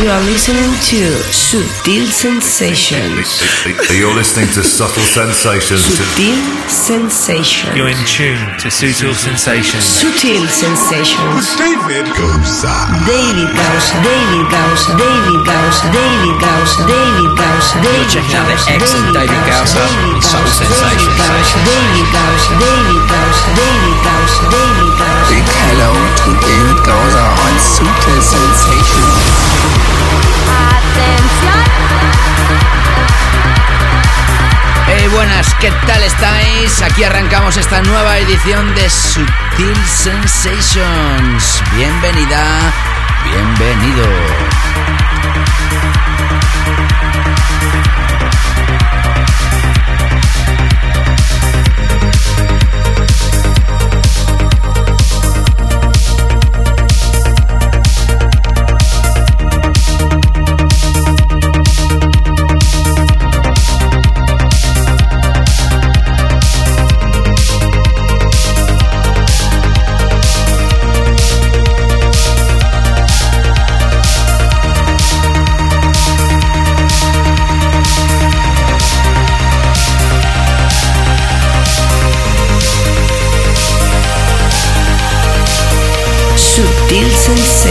You are listening to Sutil Sensations. You're listening to Subtle Sensations. Sutil Sensations. You're in tune to Sutil Sensations. Sutil Sensations. David Goza. David Gausa, David Gausa, David Gausa, David Gausa, David Gausa, David checking out the Gausa, excellent David Gausa David on Subtle Gausa, Sensations. David Gausa, David Gausa, David Gausa, David Gausa. Big hello to David Gausa on Super Sensations. Buenas, ¿qué tal estáis? Aquí arrancamos esta nueva edición de Sutil Sensations. Bienvenida, bienvenido.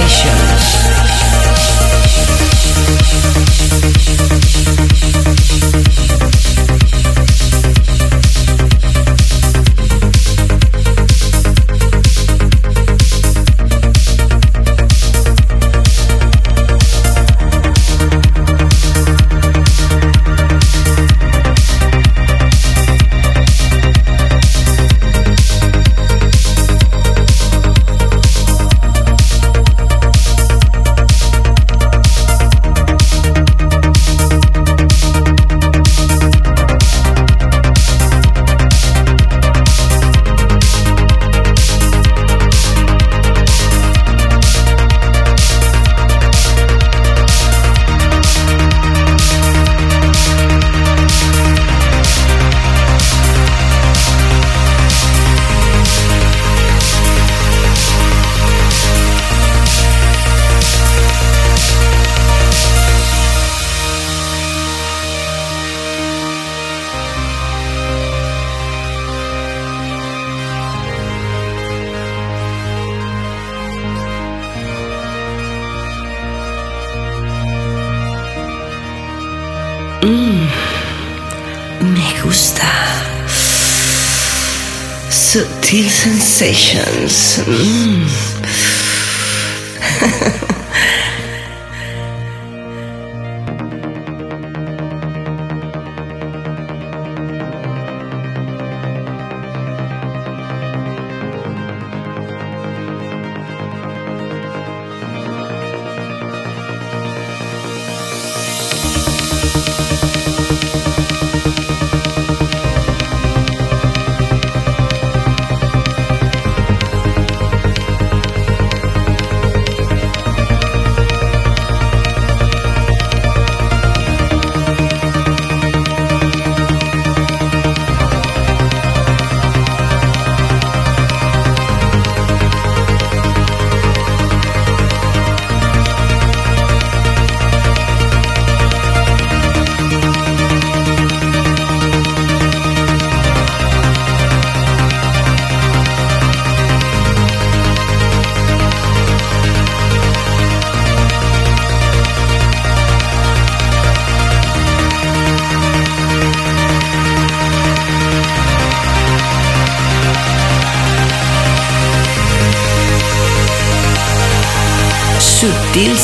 Sensations. Sensations. Mm.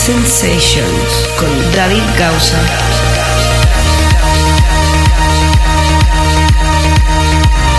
Sensations con David Gausa.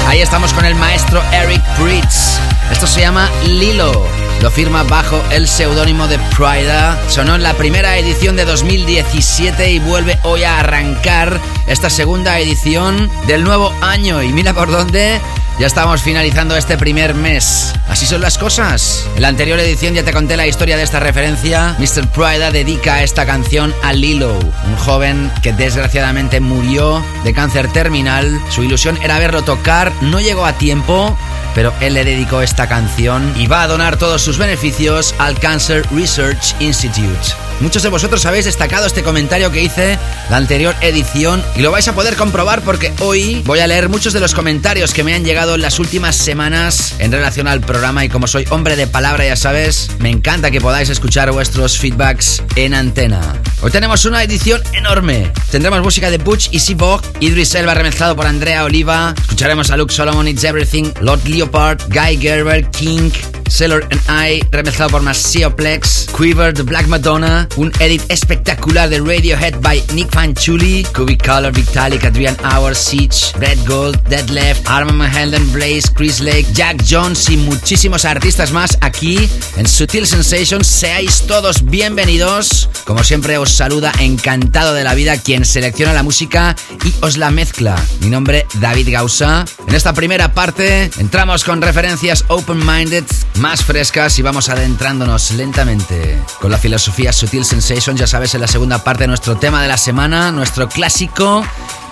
Ahí estamos con el maestro Eric Bridges. Esto se llama Lilo. Lo firma bajo el seudónimo de Prida. Sonó en la primera edición de 2017 y vuelve hoy a arrancar esta segunda edición del nuevo año. Y mira por dónde ya estamos finalizando este primer mes. Así son las cosas. En la anterior edición ya te conté la historia de esta referencia. Mr. Prida dedica esta canción a Lilo, un joven que desgraciadamente murió de cáncer terminal. Su ilusión era verlo tocar, no llegó a tiempo pero él le dedicó esta canción y va a donar todos sus beneficios al Cancer Research Institute. Muchos de vosotros habéis destacado este comentario que hice la anterior edición y lo vais a poder comprobar porque hoy voy a leer muchos de los comentarios que me han llegado en las últimas semanas en relación al programa y como soy hombre de palabra ya sabes, me encanta que podáis escuchar vuestros feedbacks en antena. Hoy tenemos una edición enorme. Tendremos música de Butch y Seabog, Idris Elba remezclado por Andrea Oliva, escucharemos a Luke Solomon It's Everything, Lord Leopard, Guy Gerber, King, Sailor and I, remezclado por Plex, Quiver, The Black Madonna, un edit espectacular de Radiohead by Nick Fanchuli, Cubic Color, Vitalik, Adrian Hour, Siege, Red Gold, Dead Left, Armand Helden, Blaze, Chris Lake, Jack Jones y muchísimos artistas más aquí en Sutil Sensations. Seáis todos bienvenidos. Como siempre os saluda encantado de la vida quien selecciona la música y os la mezcla. Mi nombre David Gausa. En esta primera parte entramos con referencias open-minded más frescas y vamos adentrándonos lentamente con la filosofía Sutil Sensation, ya sabes, en la segunda parte de nuestro tema de la semana, nuestro clásico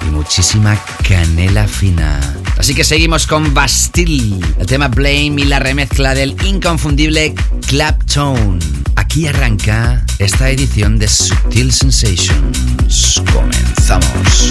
y muchísima canela fina. Así que seguimos con Bastille, el tema Blame y la remezcla del inconfundible Claptone. Aquí arranca esta edición de Sutil Sensations. Comenzamos.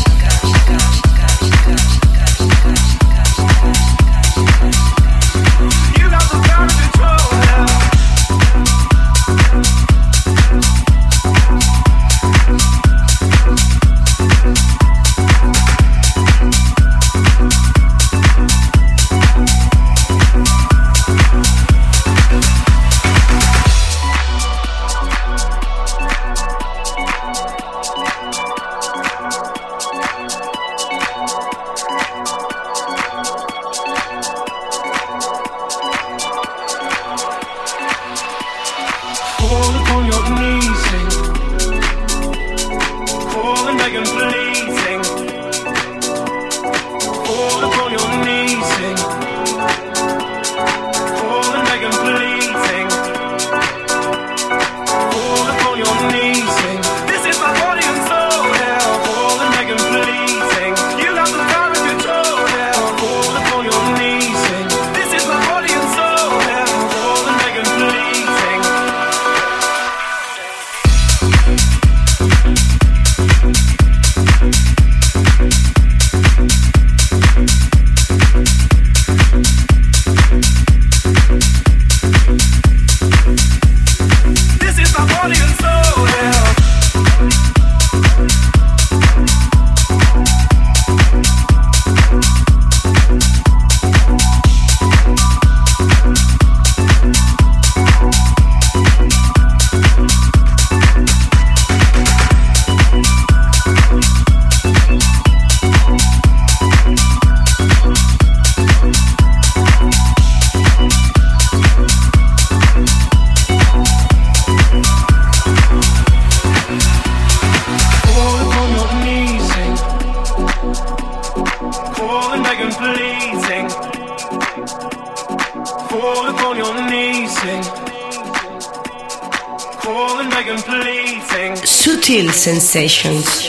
Sensations.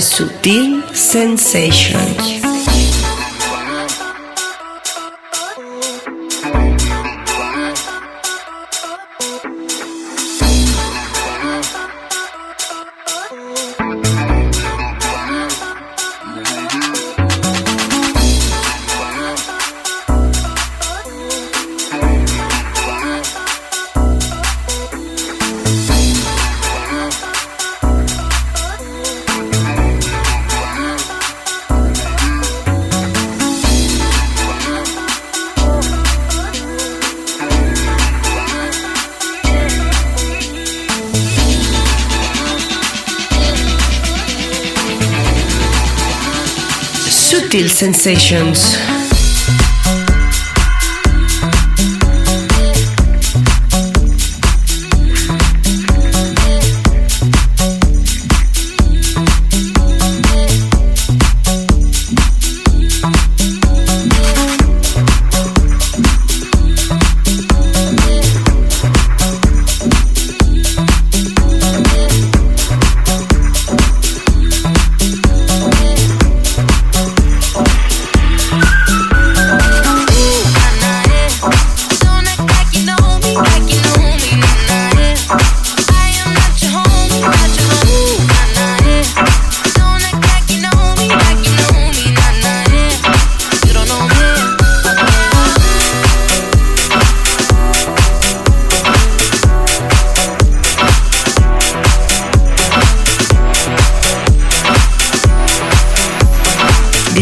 Sutil Sensations. sensations.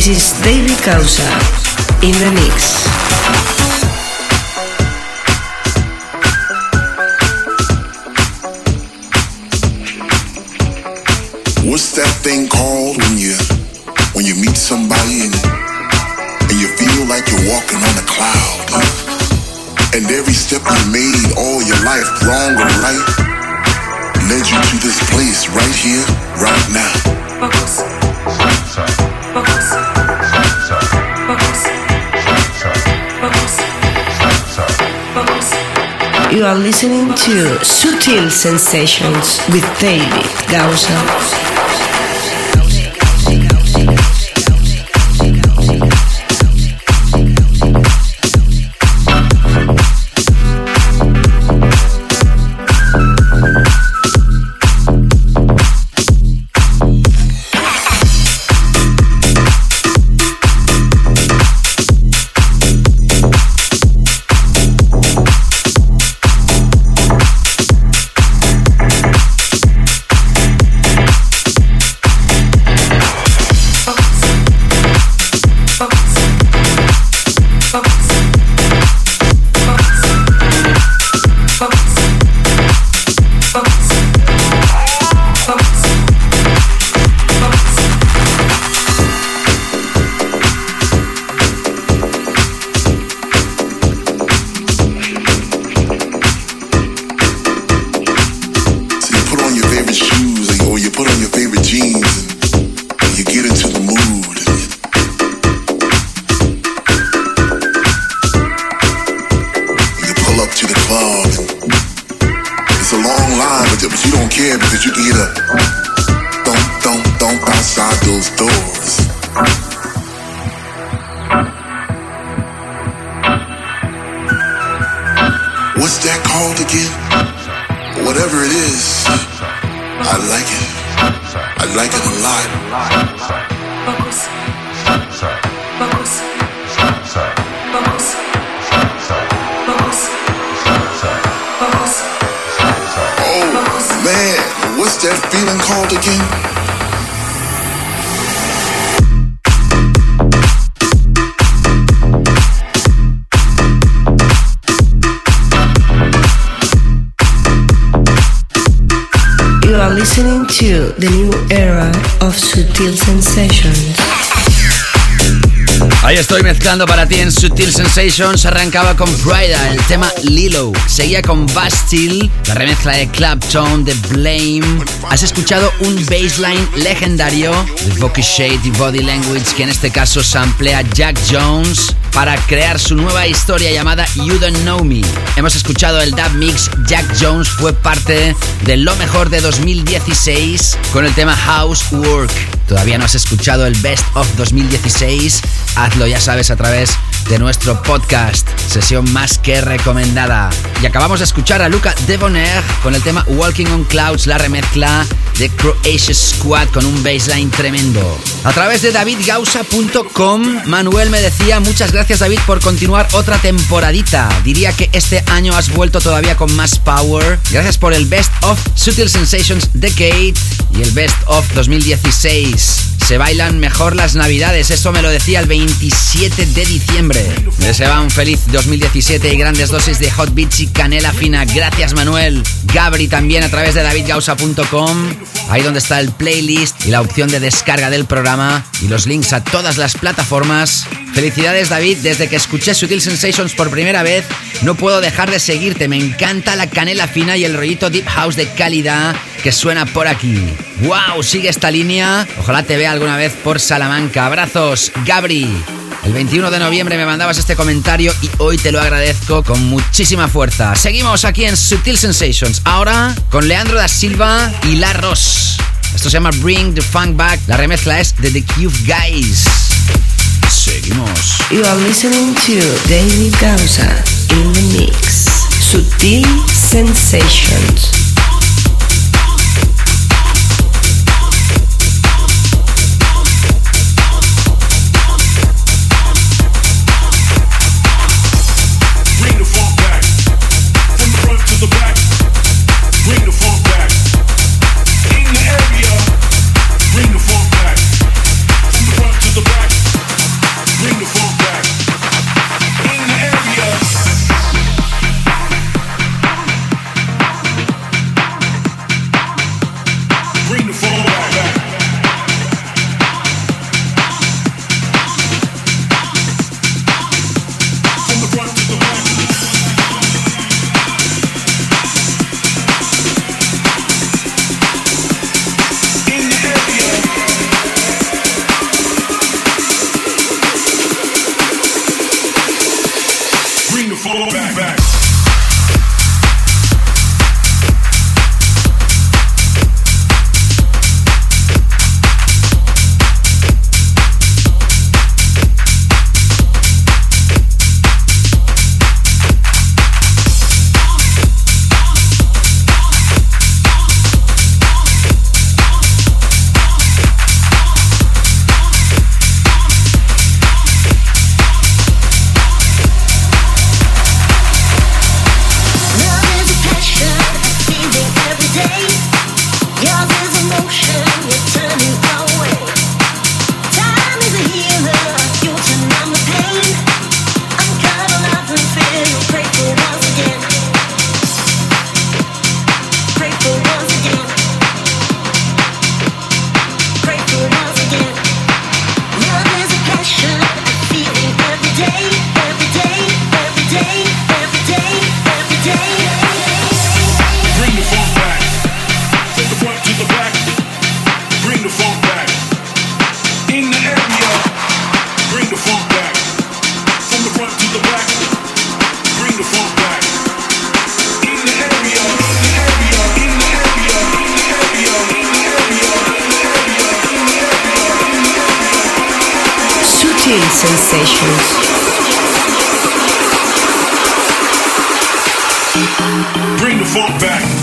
This is David Causa in the mix. are listening to Sutil Sensations with David Gausser. Mezclando para ti en Sutil Sensations. Arrancaba con Prida, el tema Lilo. Seguía con Bastille, la remezcla de Clapton, de Blame. Has escuchado un baseline legendario de Bucky Shade y Body Language, que en este caso samplea Jack Jones para crear su nueva historia llamada You Don't Know Me. Hemos escuchado el dub mix. Jack Jones fue parte de lo mejor de 2016 con el tema Housework. ¿Todavía no has escuchado el Best of 2016? Hazlo, ya sabes, a través de nuestro podcast. Sesión más que recomendada. Y acabamos de escuchar a Luca Debonair con el tema Walking on Clouds, la remezcla de Croatia Squad con un baseline tremendo. A través de davidgausa.com, Manuel me decía, muchas gracias David por continuar otra temporadita. Diría que este año has vuelto todavía con más power. Gracias por el Best of Sutil Sensations Decade y el Best of 2016 peace. Se bailan mejor las navidades. Eso me lo decía el 27 de diciembre. Deseaba un feliz 2017 y grandes dosis de hot beats y canela fina. Gracias Manuel. Gabri también a través de davidgausa.com. Ahí donde está el playlist y la opción de descarga del programa y los links a todas las plataformas. Felicidades David, desde que escuché Sutil Sensations por primera vez, no puedo dejar de seguirte. Me encanta la canela fina y el rollito deep house de calidad que suena por aquí. ¡Wow! Sigue esta línea. Ojalá te vea alguna vez por Salamanca. Abrazos, Gabri. El 21 de noviembre me mandabas este comentario y hoy te lo agradezco con muchísima fuerza. Seguimos aquí en Sutil Sensations. Ahora con Leandro da Silva y La Ross. Esto se llama Bring the Funk Back. La remezcla es de The Cube Guys. Seguimos. You are listening to David Gausa in the mix. Sutil Sensations. Bring the funk back.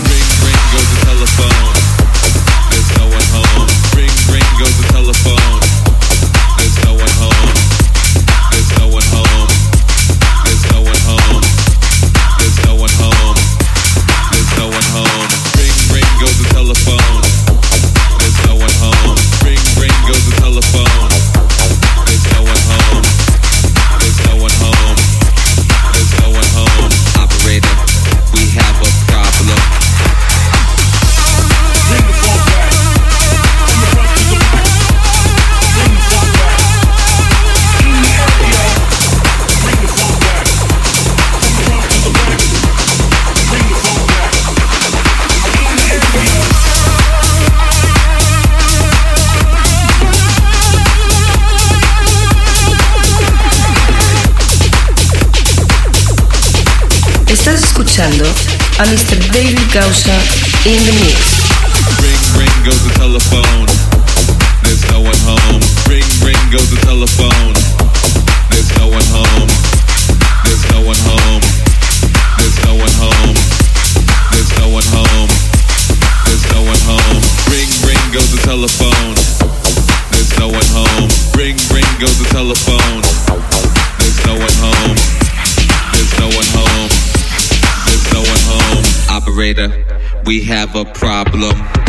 and Mr. David Gausser in the mix. Ring, ring goes the telephone. There's no one home. Ring, ring goes the telephone. we have a problem.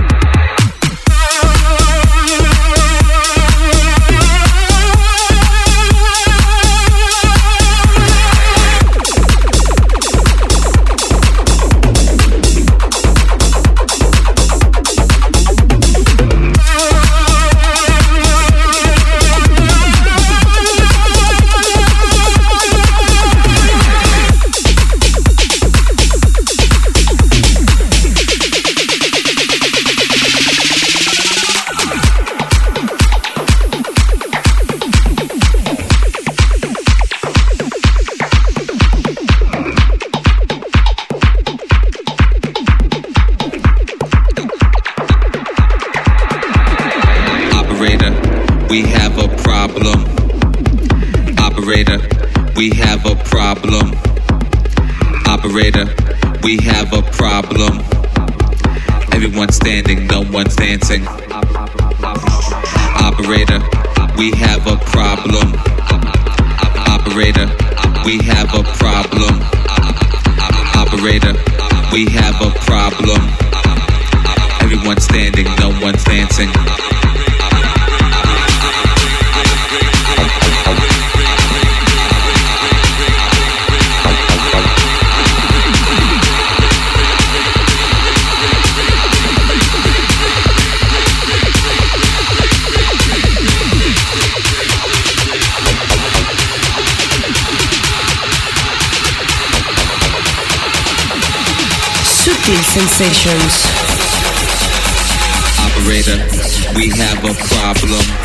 sensations. Operator, we have a problem.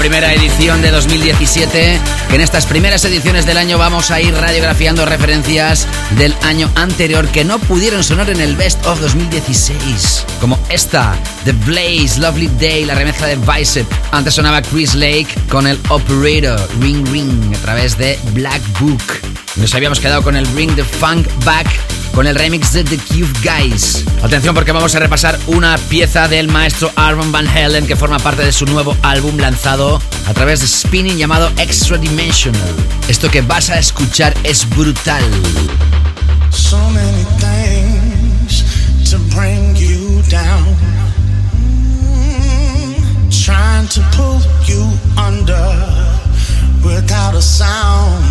Primera edición de 2017 que en estas primeras ediciones del año vamos a ir radiografiando referencias del año anterior que no pudieron sonar en el Best of 2016. Como esta, The Blaze, Lovely Day, la remezcla de Bicep. Antes sonaba Chris Lake con el Operator, Ring Ring, a través de Black Book. Nos habíamos quedado con el Ring the Funk Back con el remix de The Cube Guys. Atención porque vamos a repasar una pieza del maestro Arvon Van Helen que forma parte de su nuevo álbum lanzado a través de Spinning llamado Extra Dimensional. Esto que vas a escuchar es brutal. So many things to bring you down. Trying to pull you under without a sound.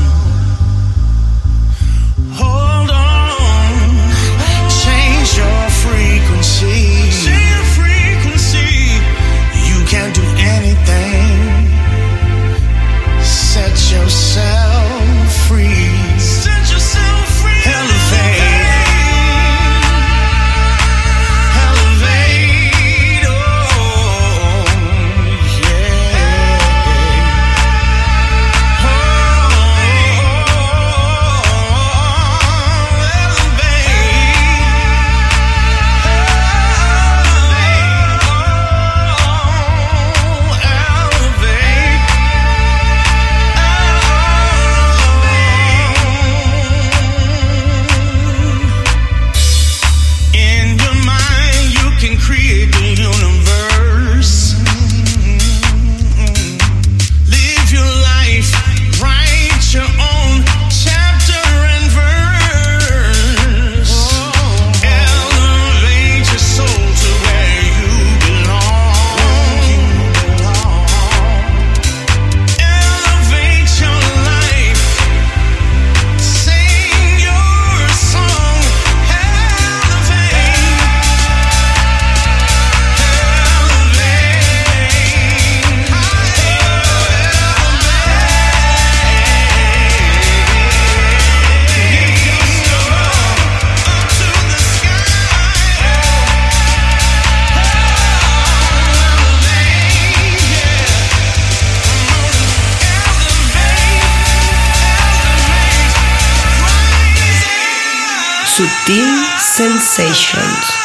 Sutil Sensations.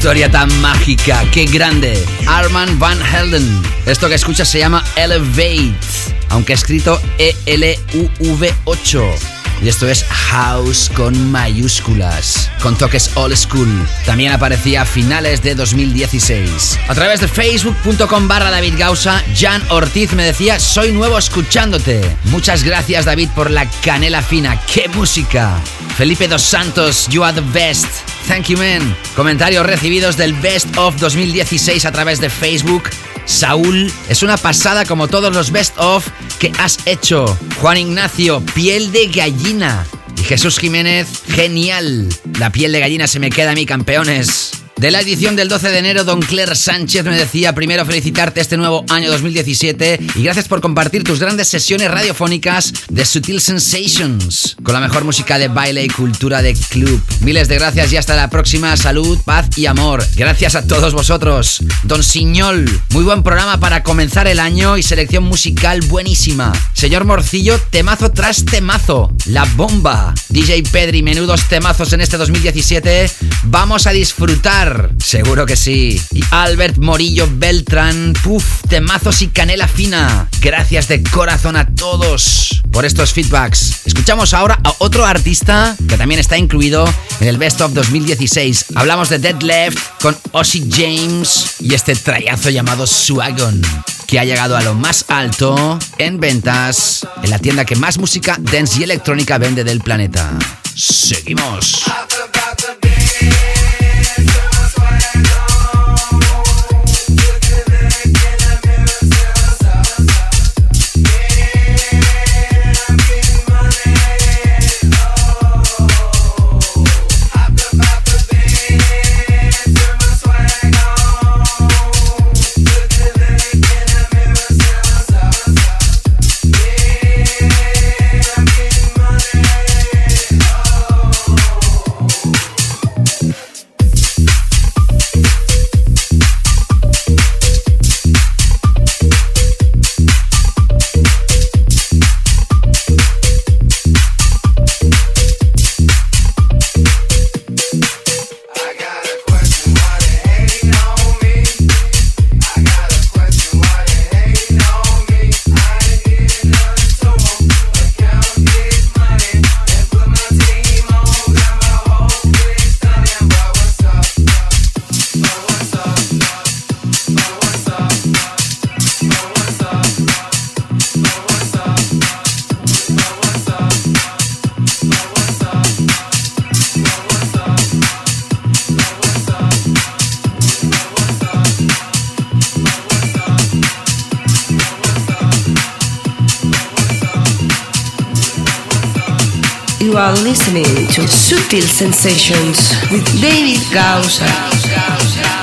Historia tan mágica, qué grande. Armand Van Helden. Esto que escuchas se llama Elevate, aunque escrito E-L-U-V-8. Y esto es House con mayúsculas, con toques old school. También aparecía a finales de 2016. A través de facebook.com barra David Gausa, Jan Ortiz me decía, soy nuevo escuchándote. Muchas gracias David por la canela fina, qué música. Felipe Dos Santos, you are the best. Thank you, man. Comentarios recibidos del Best of 2016 a través de Facebook. Saúl, es una pasada como todos los Best of que has hecho. Juan Ignacio, piel de gallina. Y Jesús Jiménez, genial. La piel de gallina se me queda a mí, campeones. De la edición del 12 de enero, Don Claire Sánchez me decía primero felicitarte este nuevo año 2017 y gracias por compartir tus grandes sesiones radiofónicas de Sutil Sensations con la mejor música de baile y cultura de club. Miles de gracias y hasta la próxima. Salud, paz y amor. Gracias a todos vosotros. Don Siñol, muy buen programa para comenzar el año y selección musical buenísima. Señor Morcillo, temazo tras temazo. La bomba. DJ Pedri, menudos temazos en este 2017. Vamos a disfrutar Seguro que sí. Y Albert Morillo Beltrán, puf, temazos y canela fina. Gracias de corazón a todos por estos feedbacks. Escuchamos ahora a otro artista que también está incluido en el Best of 2016. Hablamos de Dead Left con Ozzy James y este trayazo llamado Swagon que ha llegado a lo más alto en ventas en la tienda que más música dance y electrónica vende del planeta. Seguimos. Are listening to Sutil Sensations with David Gausa.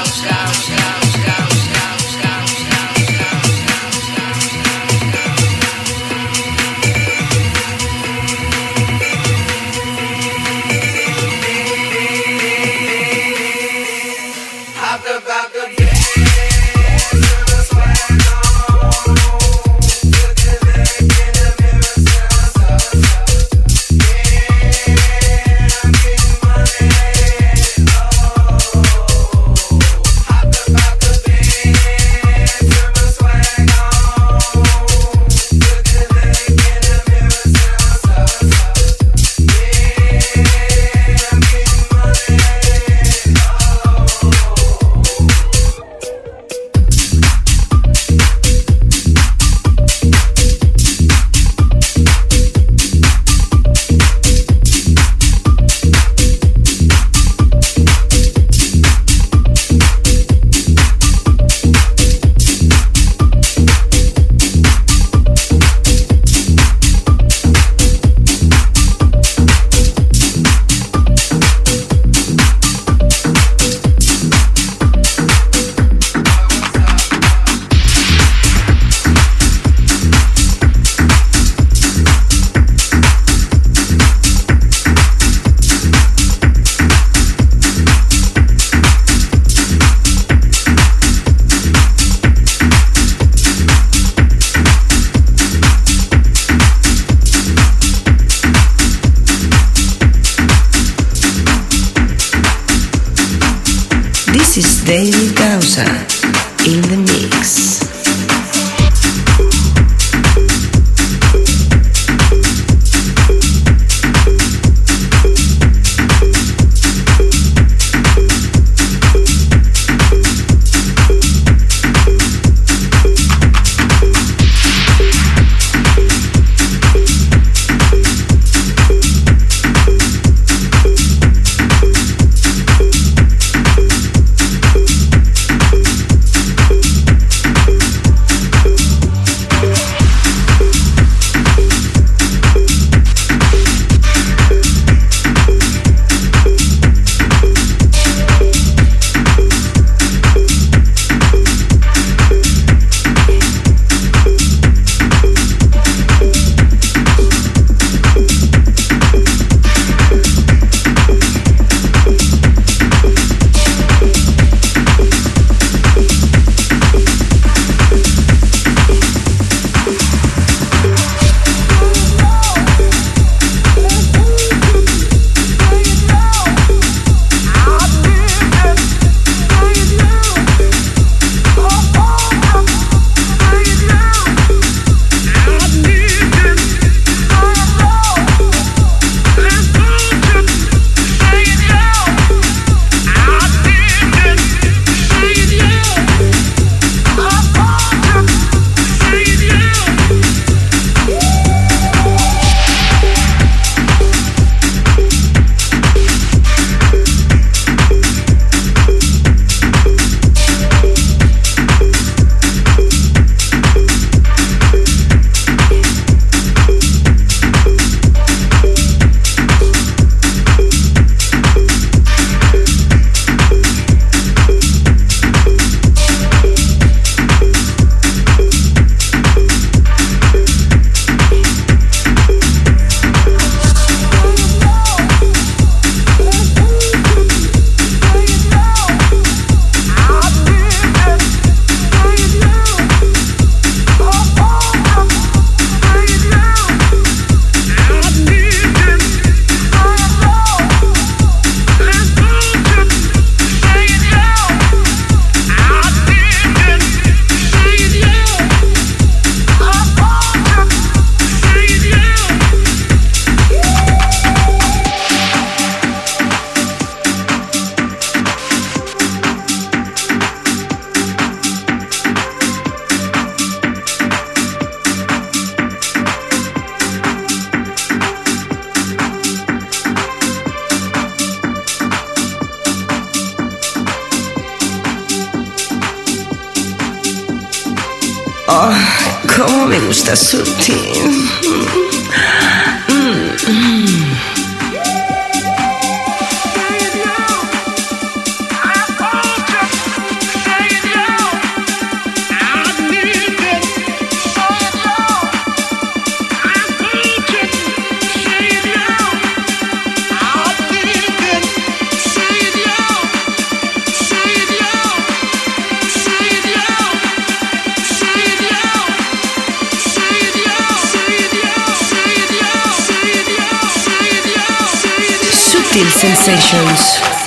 Gusta Sutil. Mm. Sensations.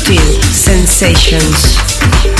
Sutil sensations.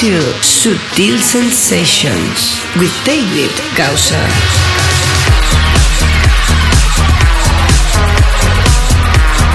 Sutil Sensations with David Gausser.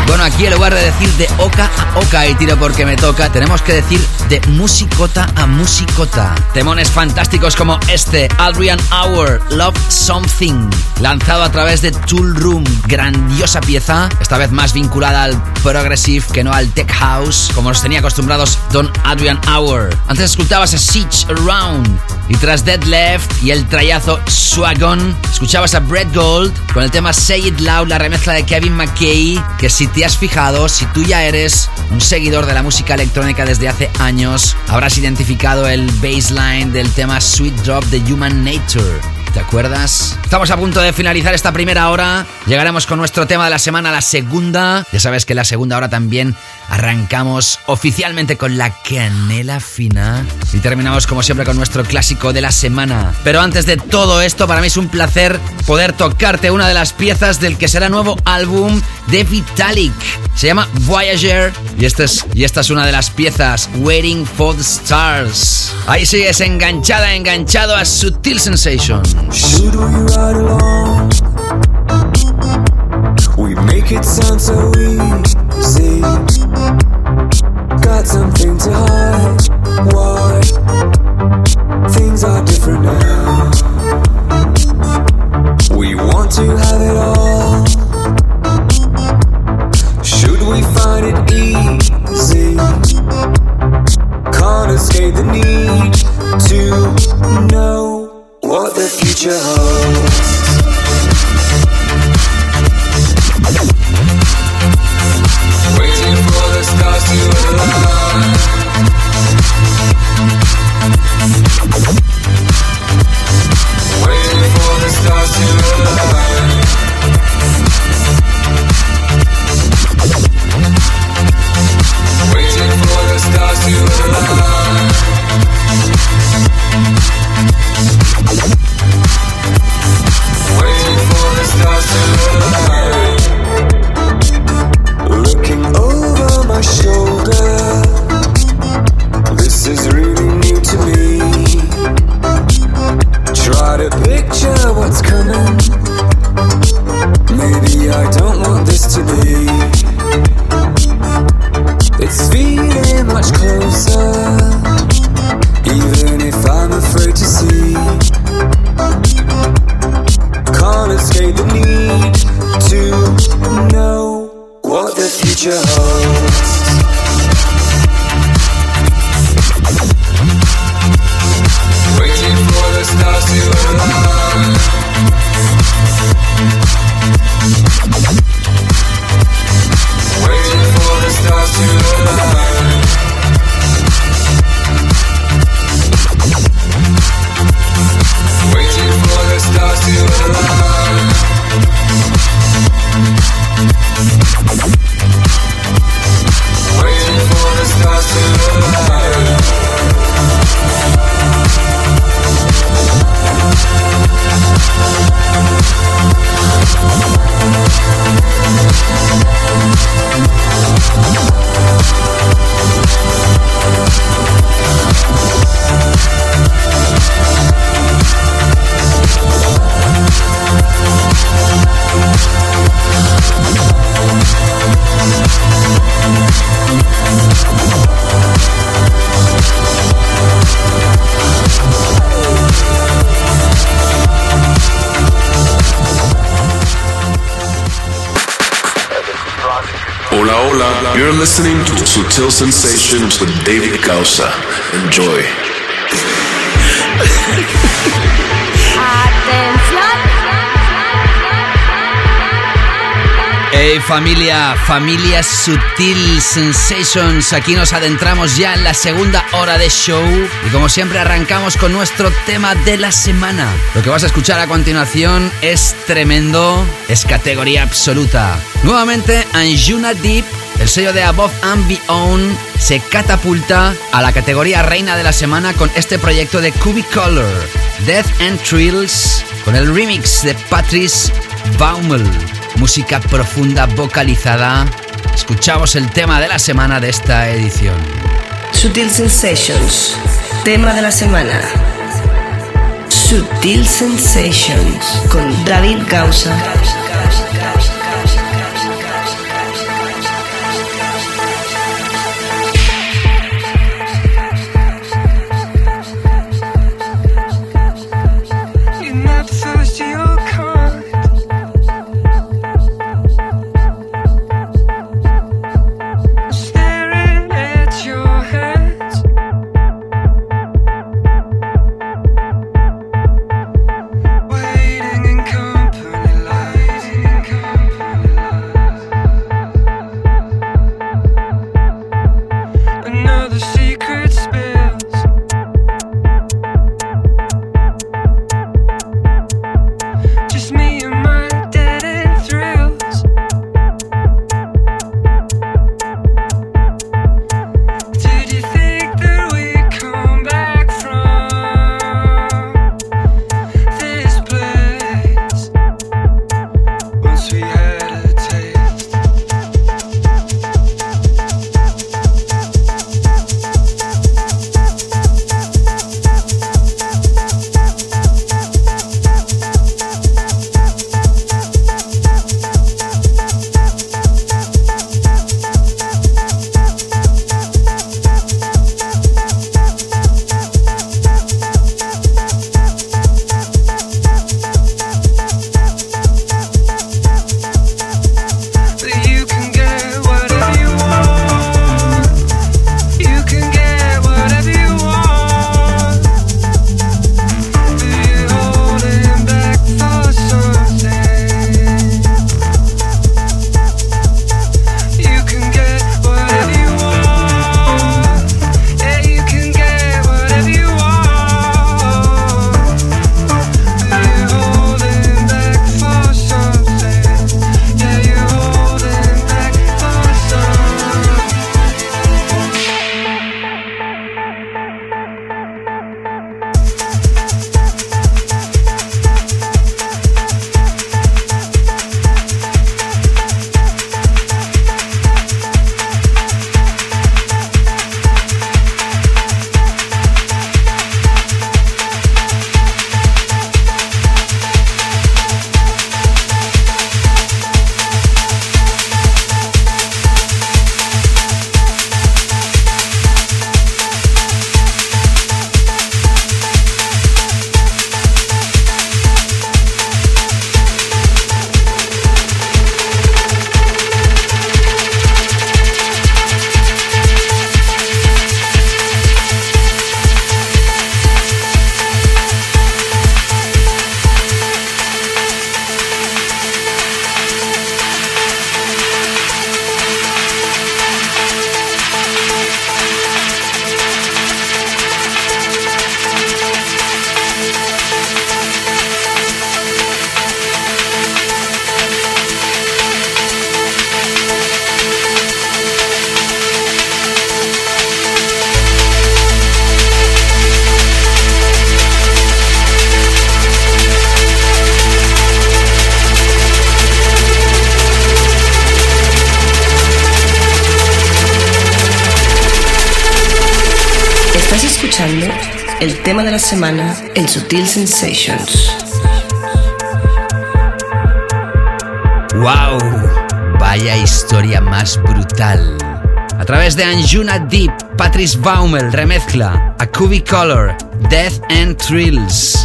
Bueno, aquí en lugar de decir de oca a oca y tiro porque me toca, tenemos que decir de musicota a musicota. Temones fantásticos como este, Adrian Hour, Love Something, lanzado a través de Tool Room. Grandiosa pieza, esta vez más vinculada al progressive que no al tech house, como nos tenía acostumbrados Don Adrian Hour. Antes escuchabas a Siege Around y tras Dead Left y el trayazo Swagon, escuchabas a Brett Gold con el tema Say It Loud, la remezcla de Kevin McKay, que si te has fijado, si tú ya eres un seguidor de la música electrónica desde hace años, habrás identificado el baseline del tema Sweet Drop de Human Nature. ¿Te acuerdas? Estamos a punto de finalizar esta primera hora. Llegaremos con nuestro tema de la semana, la segunda. Ya sabes que la segunda hora también arrancamos oficialmente con la canela fina. Y terminamos como siempre con nuestro clásico de la semana. Pero antes de todo esto, para mí es un placer poder tocarte una de las piezas del que será nuevo álbum de Vitalik. Se llama Voyager y esta es, y esta es una de las piezas, Waiting for the Stars. Ahí sigues enganchada, enganchado a Sutil Sensation. Should we ride along? We make it sound so easy. Got something to hide. Why? Things are different now. We want to have it all. Should we find it easy? Can't escape the need to know what the future holds. Waiting for the stars to align. Waiting for the stars to align. I don't want this to be. Hola, hola. You're listening to Sutil Sensations with David Gausa. Enjoy. Ah, Hey familia, familia Sutil Sensations, aquí nos adentramos ya en la segunda hora de show y como siempre arrancamos con nuestro tema de la semana. Lo que vas a escuchar a continuación es tremendo, es categoría absoluta. Nuevamente Anjuna Deep, el sello de Above and Beyond, se catapulta a la categoría reina de la semana con este proyecto de Cubicolor, Death and Thrills, con el remix de Patrice Baumel música profunda vocalizada. Escuchamos el tema de la semana de esta edición. Sutil Sensations, tema de la semana. Sutil Sensations con David Gausa. Sutil Sensations. ¡Wow! Vaya historia más brutal. A través de Anjuna Deep, Patrice Baumel remezcla a Cubicolor, Death and Thrills.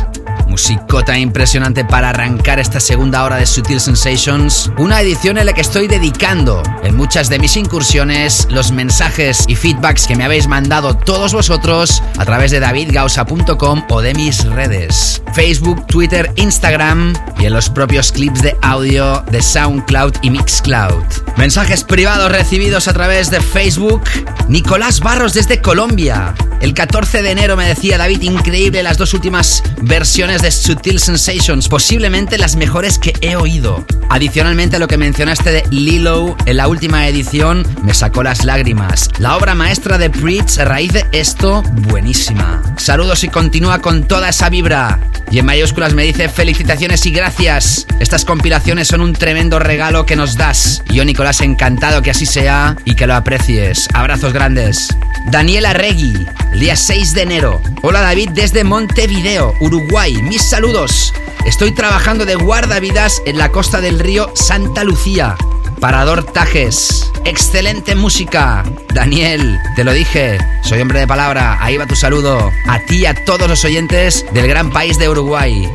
Musicota impresionante para arrancar esta segunda hora de Sutil Sensations. Una edición en la que estoy dedicando en muchas de mis incursiones los mensajes y feedbacks que me habéis mandado todos vosotros a través de davidgausa.com o de mis redes. Facebook, Twitter, Instagram y en los propios clips de audio de SoundCloud y Mixcloud. Mensajes privados recibidos a través de Facebook. Nicolás Barros desde Colombia. El 14 de enero me decía David, increíble las dos últimas versiones de Sutil Sensations, posiblemente las mejores que he oído. Adicionalmente lo que mencionaste de Lilo en la última edición me sacó las lágrimas. La obra maestra de Preach a raíz de esto, buenísima. Saludos y continúa con toda esa vibra. Y en mayúsculas me dice felicitaciones y gracias. Estas compilaciones son un tremendo regalo que nos das. Yo, Nicolás, encantado que así sea y que lo aprecies. Abrazos grandes. Daniela Regui, el día 6 de enero. Hola David desde Montevideo, Uruguay. Mis saludos. Estoy trabajando de guardavidas en la costa del río Santa Lucía. Parador Tajes. Excelente música. Daniel, te lo dije, soy hombre de palabra. Ahí va tu saludo. A ti y a todos los oyentes del gran país de Uruguay.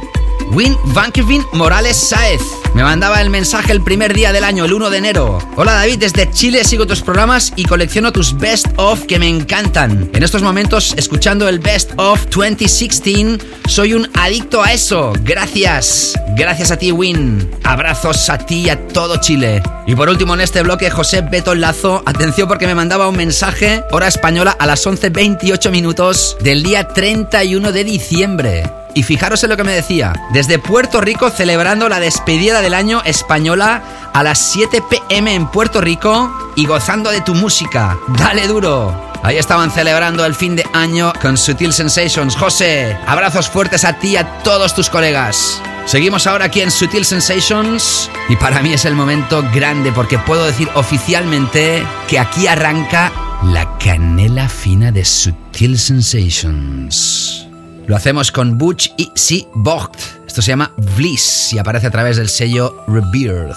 Win Vankevin Morales Saez. Me mandaba el mensaje el primer día del año, el 1 de enero. Hola David, desde Chile sigo tus programas y colecciono tus best of que me encantan. En estos momentos, escuchando el best of 2016, soy un adicto a eso. Gracias. Gracias a ti, Win. Abrazos a ti y a todo Chile. Y por último, en este bloque, José Beto Lazo. Atención porque me mandaba un mensaje, hora española, a las 11.28 minutos del día 31 de diciembre. Y fijaros en lo que me decía. Desde Puerto Rico celebrando la despedida del año española a las 7 pm en Puerto Rico y gozando de tu música. Dale duro. Ahí estaban celebrando el fin de año con Sutil Sensations. José, abrazos fuertes a ti y a todos tus colegas. Seguimos ahora aquí en Sutil Sensations y para mí es el momento grande porque puedo decir oficialmente que aquí arranca la canela fina de Sutil Sensations. Lo hacemos con Butch y C. Vogt. Esto se llama Bliss y aparece a través del sello Rebirth.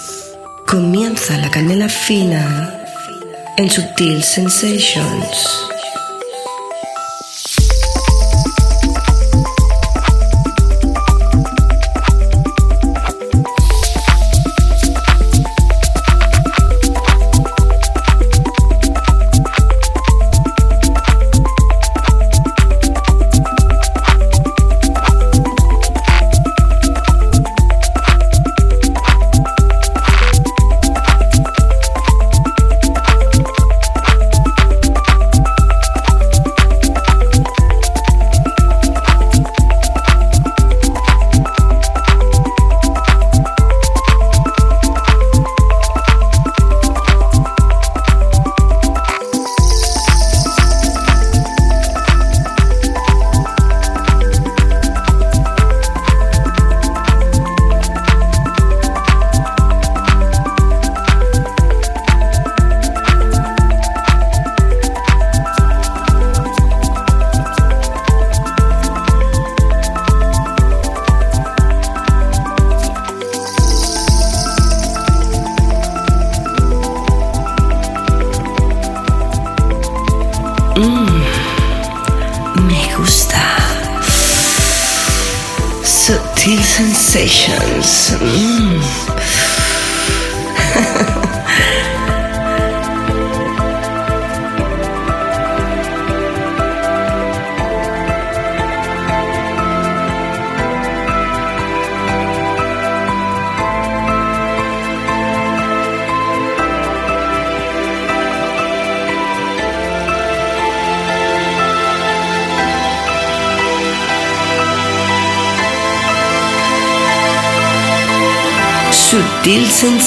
Comienza la canela fina en Sutil Sensations.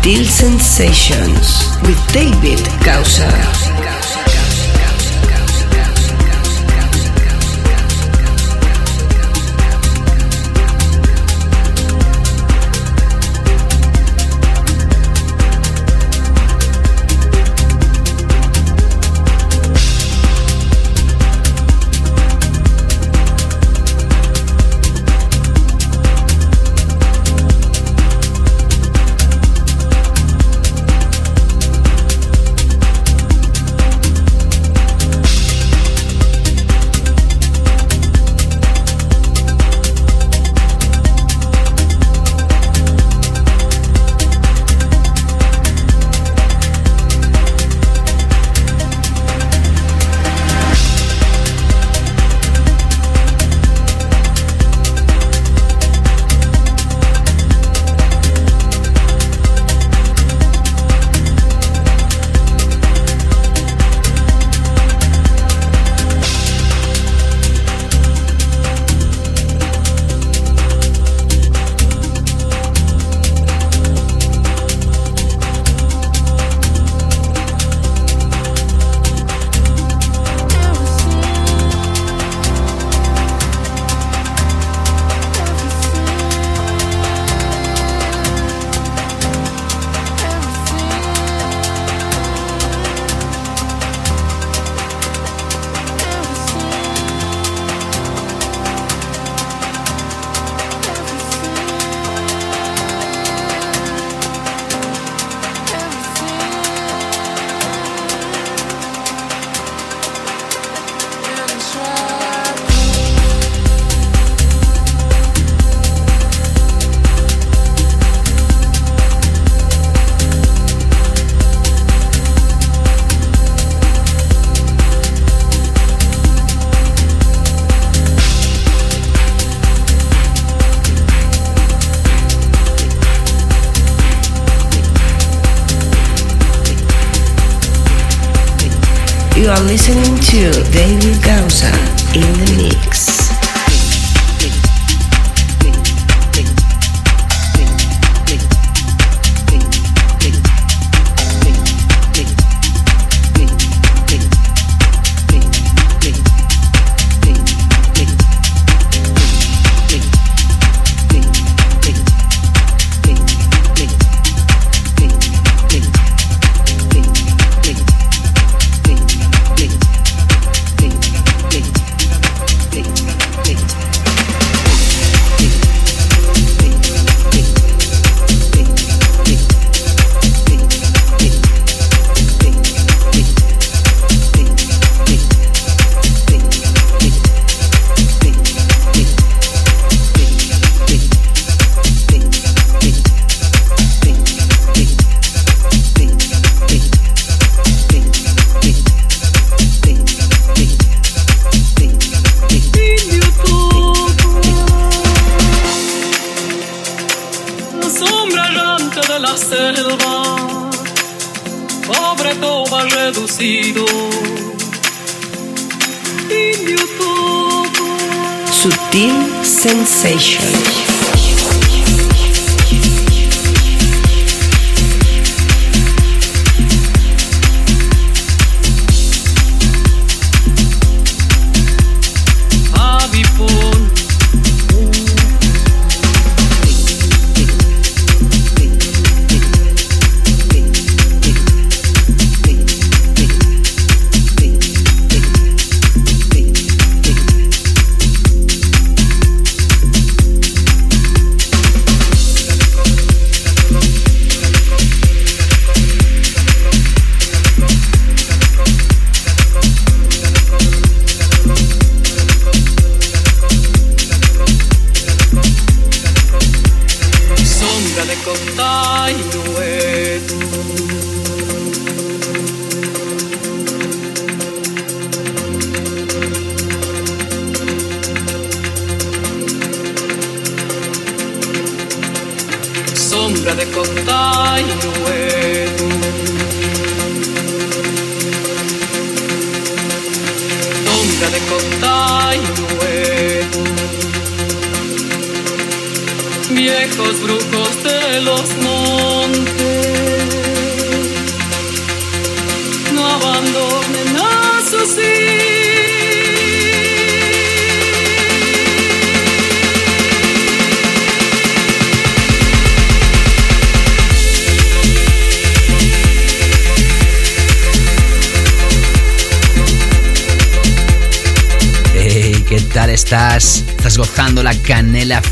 Sutil Sensations with David Causa.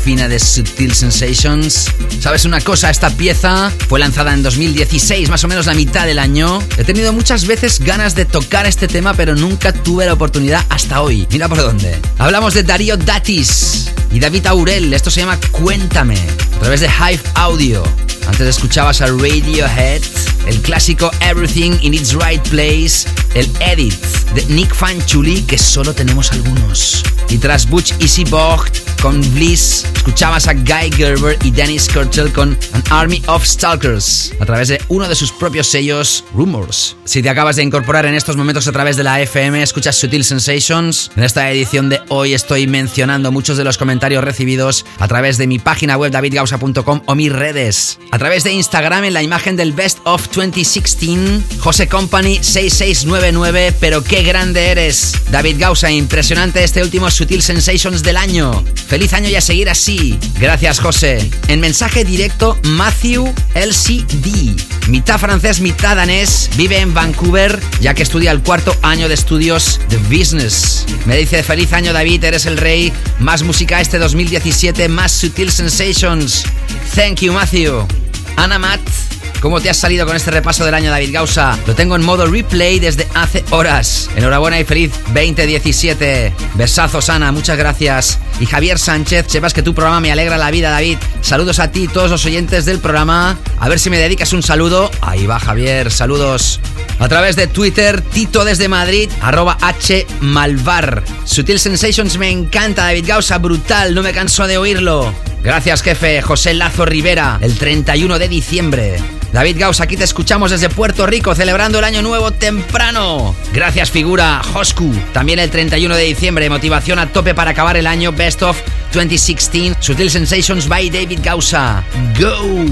Fina de Sutil Sensations? ¿Sabes una cosa? Esta pieza fue lanzada en 2016, más o menos la mitad del año. He tenido muchas veces ganas de tocar este tema, pero nunca tuve la oportunidad hasta hoy. Mira por dónde. Hablamos de Darío Datis y David Aurel. Esto se llama Cuéntame, a través de Hive Audio. Antes escuchabas a Radiohead, el clásico Everything in its Right Place, el Edit de Nick Fanchuli, que solo tenemos algunos. Y tras Butch Easy Bocht con Bliss, escuchabas a Guy Gerber y Dennis Kurtel con An Army of Stalkers, a través de uno de sus propios sellos, Rumors. Si te acabas de incorporar en estos momentos a través de la FM, escuchas Sutil Sensations. En esta edición de hoy estoy mencionando muchos de los comentarios recibidos a través de mi página web davidgausa.com o mis redes. A través de Instagram en la imagen del Best of 2016, José Company 6699, pero qué grande eres. David Gausa, impresionante este último Sutil Sensations del año. Feliz año y a seguir así. Gracias, José. En mensaje directo, Matthew LCD. Mitad francés, mitad danés. Vive en Vancouver, ya que estudia el cuarto año de estudios de business. Me dice, feliz año, David, eres el rey. Más música este 2017, más Sutil Sensations. Thank you, Matthew. Ana Matt. ¿Cómo te has salido con este repaso del año, David Gausa? Lo tengo en modo replay desde hace horas. Enhorabuena y feliz 2017. Besazos, Ana, muchas gracias. Y Javier Sánchez, sepas que tu programa me alegra la vida, David. Saludos a ti y todos los oyentes del programa. A ver si me dedicas un saludo. Ahí va, Javier, saludos. A través de Twitter, Tito desde Madrid, arroba H Malvar. Sutil Sensations me encanta, David Gausa, brutal, no me canso de oírlo. Gracias, jefe. José Lazo Rivera, el 31 de diciembre. David Gauss, aquí te escuchamos desde Puerto Rico, celebrando el año nuevo temprano. Gracias, figura. Hosku, también el 31 de diciembre, motivación a tope para acabar el año Best of 2016. Sutil Sensations by David Gausa. Go.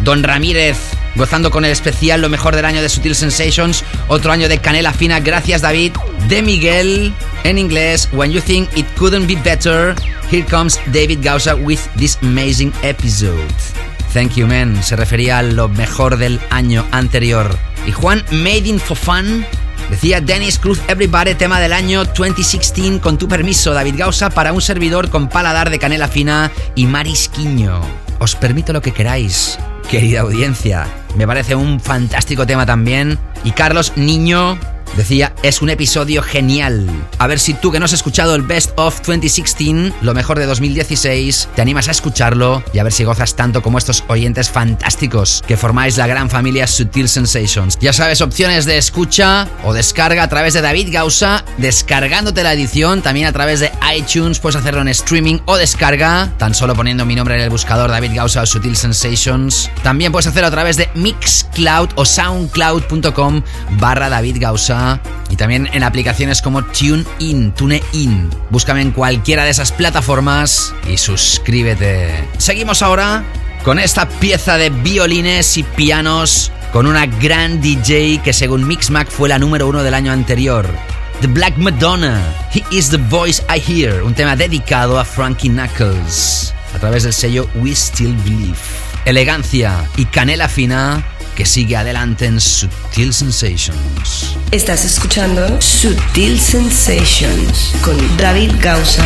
Don Ramírez, gozando con el especial Lo mejor del año de Sutil Sensations. Otro año de Canela Fina. Gracias, David. De Miguel, en inglés, When You Think It Couldn't Be Better, Here Comes David Gausa with this amazing episode. Thank you, man. Se refería a lo mejor del año anterior. Y Juan Made in for Fun decía Dennis Cruz Everybody, tema del año 2016. Con tu permiso, David Gausa, para un servidor con paladar de canela fina y marisquiño. Os permito lo que queráis, querida audiencia. Me parece un fantástico tema también. Y Carlos Niño Decía, es un episodio genial. A ver si tú que no has escuchado el Best of 2016, lo mejor de 2016, te animas a escucharlo y a ver si gozas tanto como estos oyentes fantásticos que formáis la gran familia Sutil Sensations. Ya sabes, opciones de escucha o descarga a través de David Gausa, descargándote la edición, también a través de iTunes, puedes hacerlo en streaming o descarga, tan solo poniendo mi nombre en el buscador David Gausa o Sutil Sensations. También puedes hacerlo a través de Mixcloud o soundcloud.com barra David Gausa y también en aplicaciones como TuneIn, TuneIn. Búscame en cualquiera de esas plataformas y suscríbete. Seguimos ahora con esta pieza de violines y pianos con una gran DJ que según Mixmac fue la número uno del año anterior. The Black Madonna, He is the Voice I Hear, un tema dedicado a Frankie Knuckles a través del sello We Still Believe. Elegancia y canela fina que sigue adelante en Sutil Sensations. Estás escuchando Sutil Sensations con David Gausa.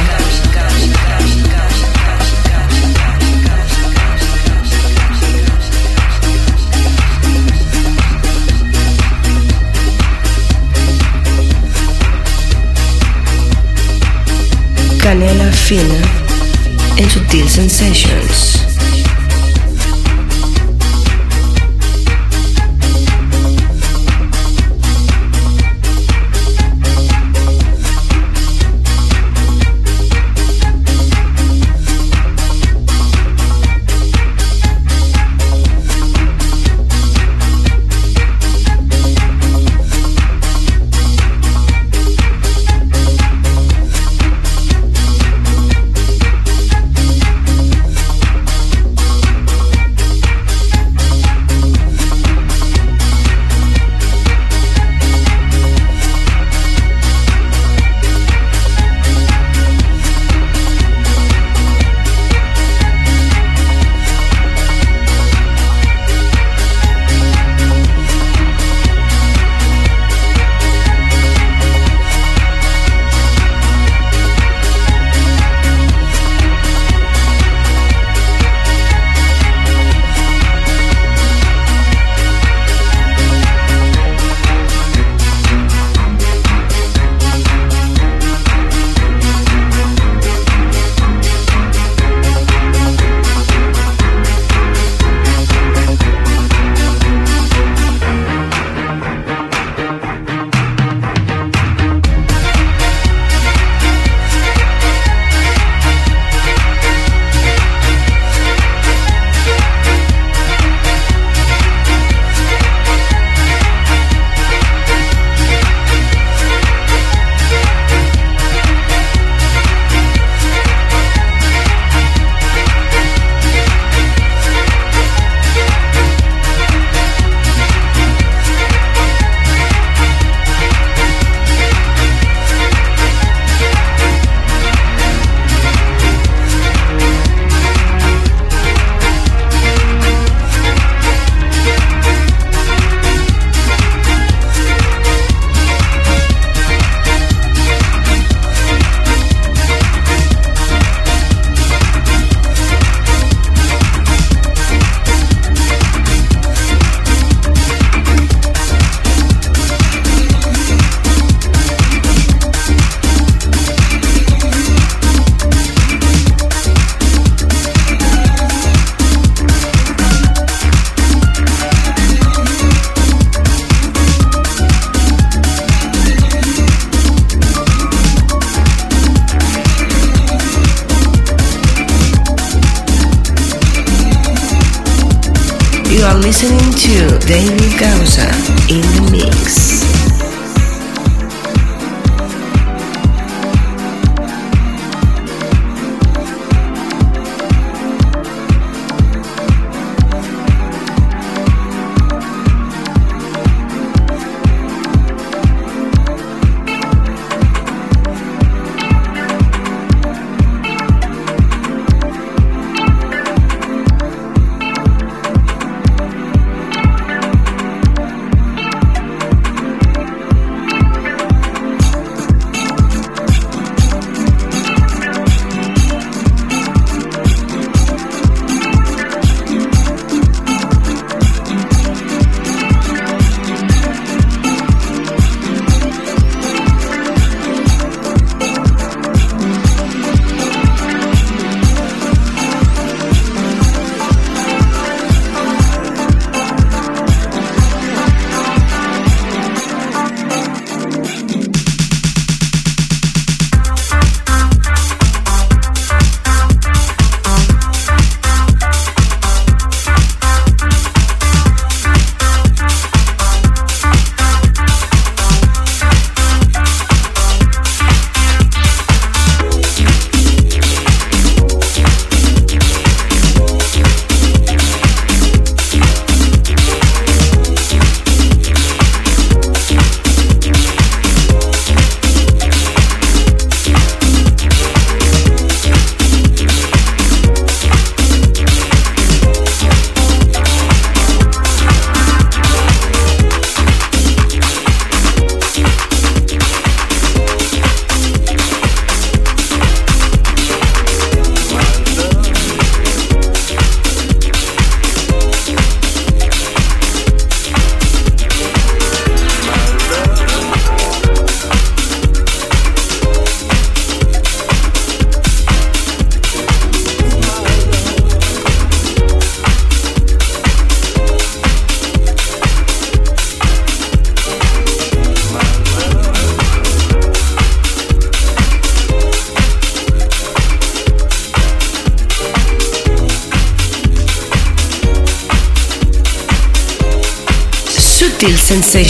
Canela fina en Sutil Sensations.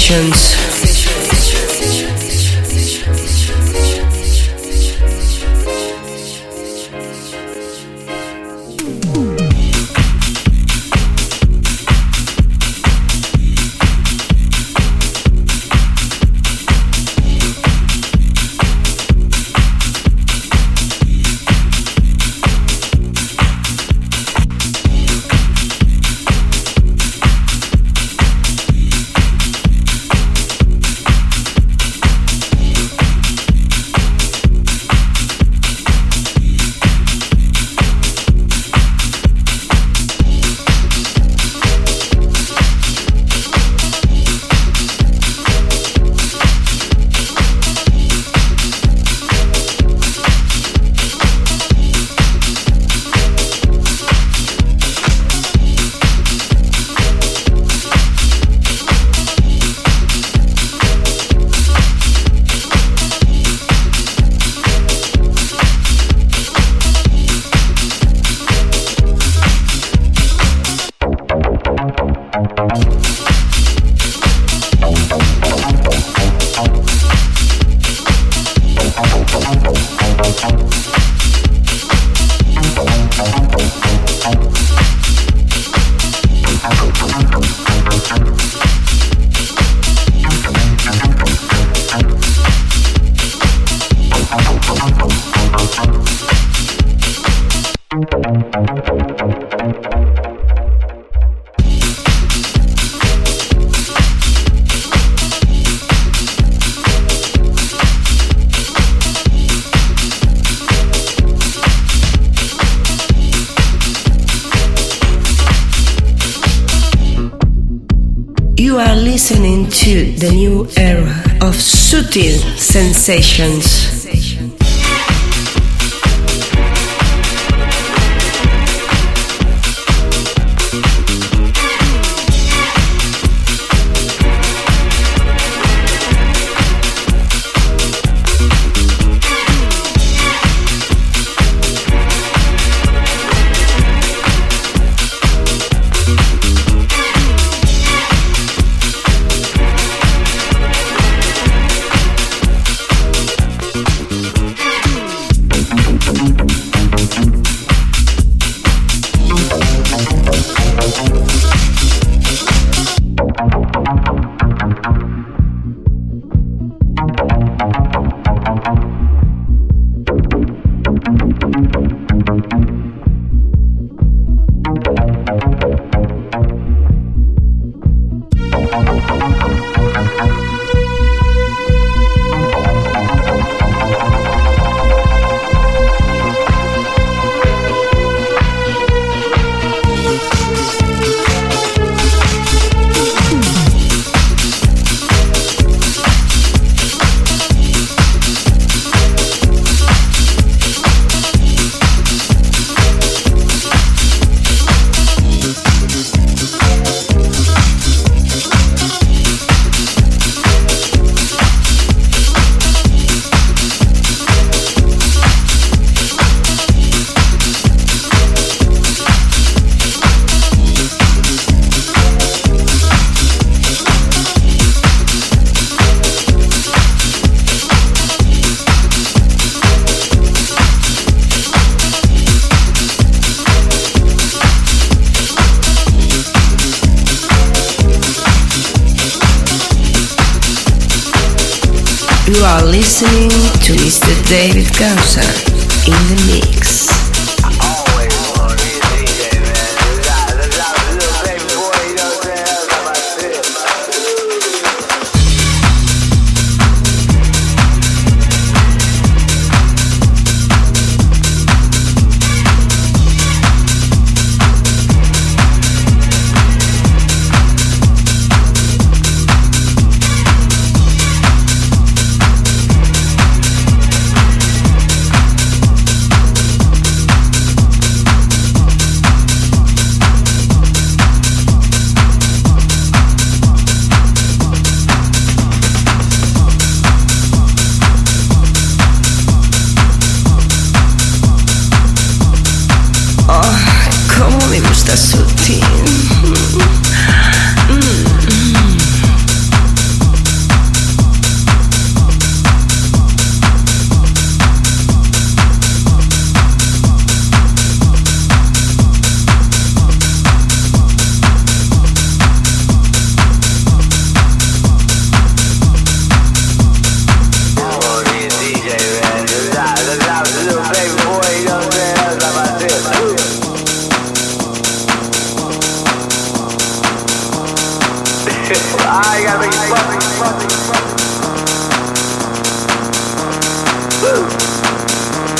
Sensations.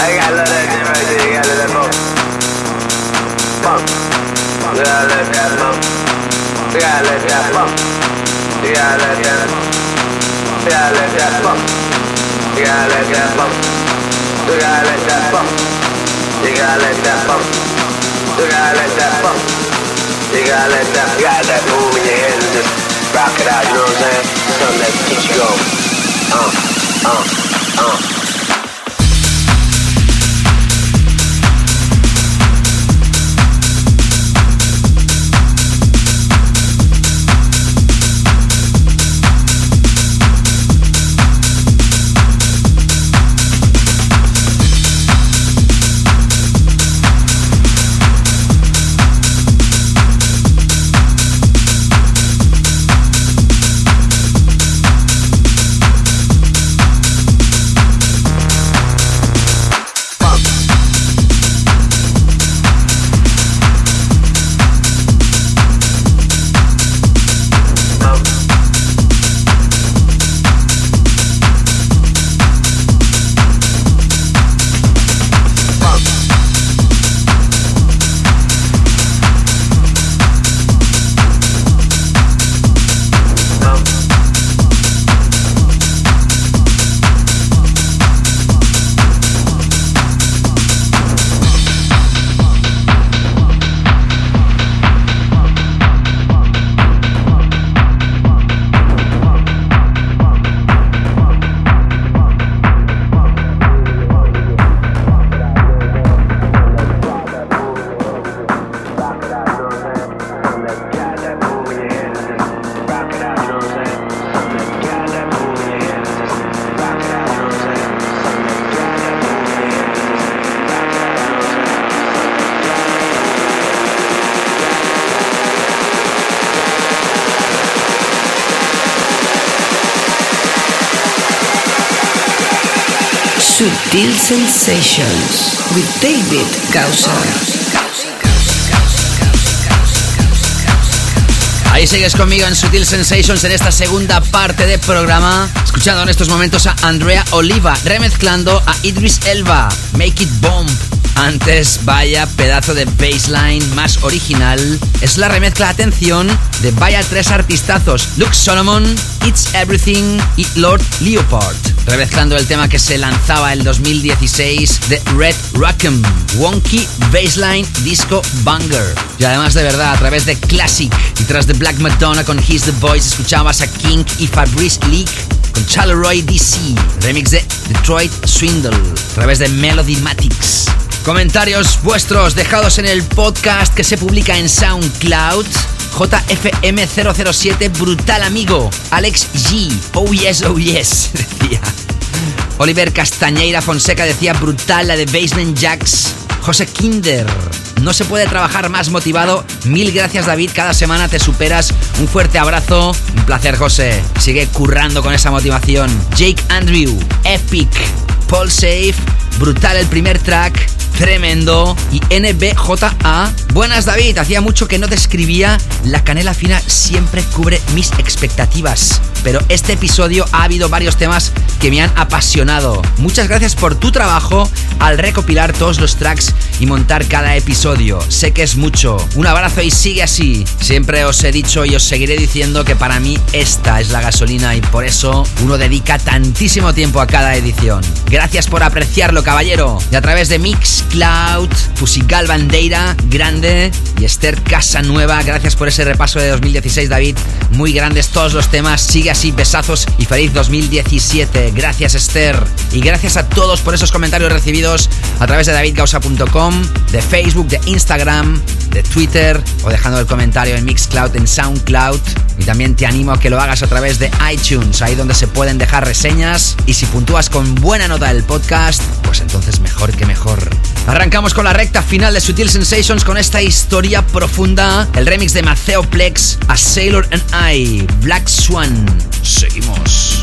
You gotta that let that in your head and just rock it out. You know what I'm saying? Something that keeps you going. Uh, uh, uh. Sensations with David Gausa. Ahí sigues conmigo en Sutil Sensations en esta segunda parte del programa, escuchando en estos momentos a Andrea Oliva, remezclando a Idris Elba, Make It Bomb. Antes, vaya pedazo de bassline más original. Es la remezcla, atención, de vaya tres artistazos: Luke Solomon, It's Everything y Lord Leopard. Remezclando el tema que se lanzaba el 2016 de Red Rackham, Wonky Bassline Disco Banger. Y además, de verdad, a través de Classic y tras de Black Madonna con He's the Voice, escuchabas a King y Fabrice Leak con Charleroi DC, remix de Detroit Swindle, a través de Melody Matics. Comentarios vuestros dejados en el podcast que se publica en SoundCloud. JFM007, brutal amigo. Alex G, oh yes, oh yes, decía. Oliver Castañeira Fonseca decía brutal la de Basement Jacks. José Kinder. No se puede trabajar más motivado. Mil gracias David, cada semana te superas. Un fuerte abrazo. Un placer José. Sigue currando con esa motivación. Jake Andrew, Epic, Paul Safe, brutal el primer track. Tremendo. Y NBJA. Buenas, David. Hacía mucho que no te escribía. La canela fina siempre cubre mis expectativas. Pero este episodio ha habido varios temas que me han apasionado. Muchas gracias por tu trabajo al recopilar todos los tracks y montar cada episodio. Sé que es mucho. Un abrazo y sigue así. Siempre os he dicho y os seguiré diciendo que para mí esta es la gasolina y por eso uno dedica tantísimo tiempo a cada edición. Gracias por apreciarlo, caballero. Y a través de Mixcloud, Fusigal Bandeira, grande, y Esther Casanueva, gracias por ese repaso de 2016, David. Muy grandes todos los temas. Sigue así, besazos y feliz 2017. Gracias, Esther. Y gracias a todos por esos comentarios recibidos a través de davidgausa.com, de Facebook, de Instagram, de Twitter o dejando el comentario en Mixcloud, en Soundcloud. Y también te animo a que lo hagas a través de iTunes, ahí donde se pueden dejar reseñas. Y si puntúas con buena nota el podcast, pues entonces mejor que mejor. Arrancamos con la recta final de Sutil Sensations con esta historia profunda, el remix de Maceo Plex a Sailor and I, Black Swan. Seguimos.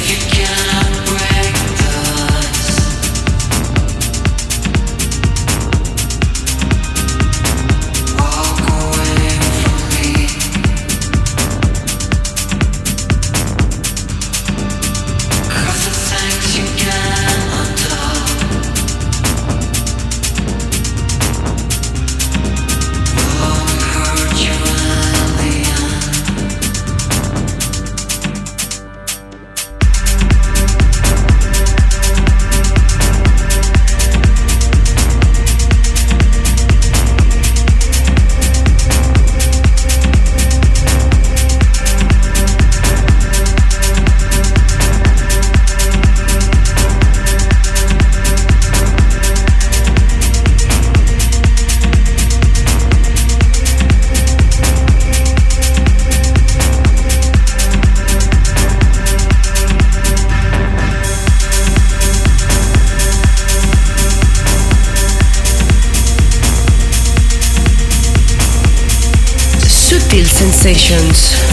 Sensations.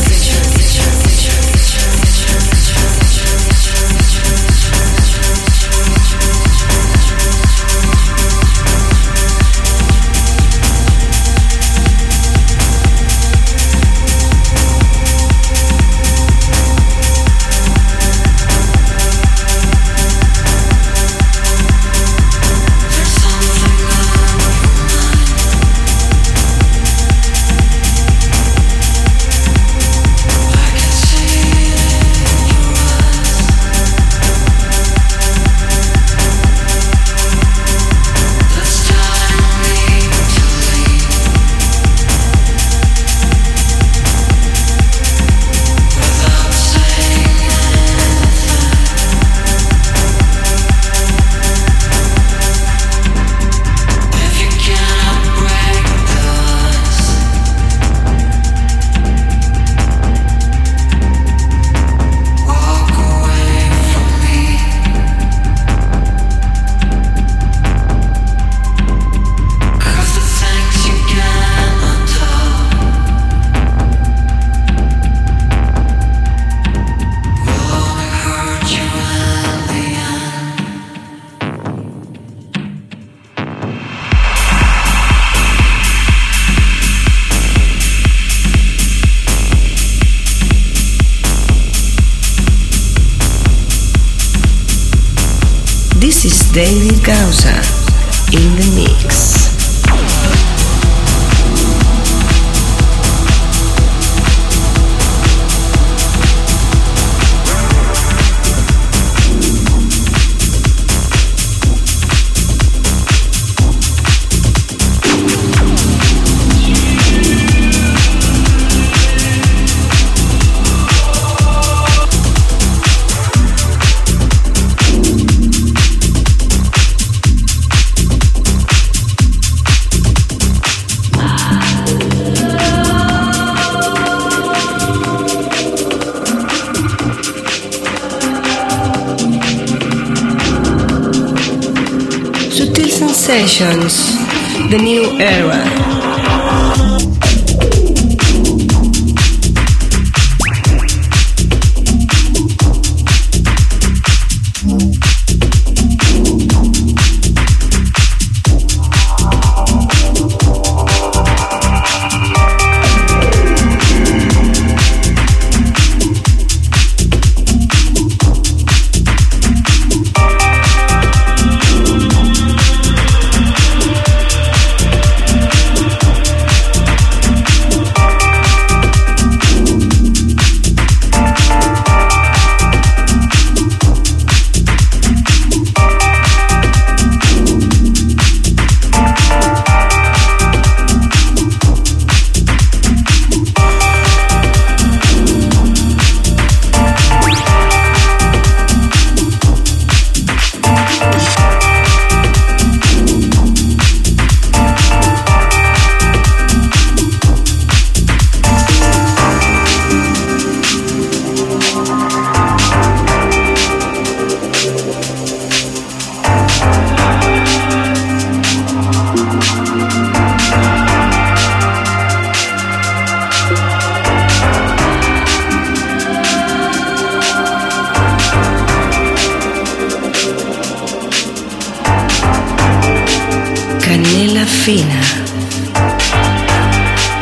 Fina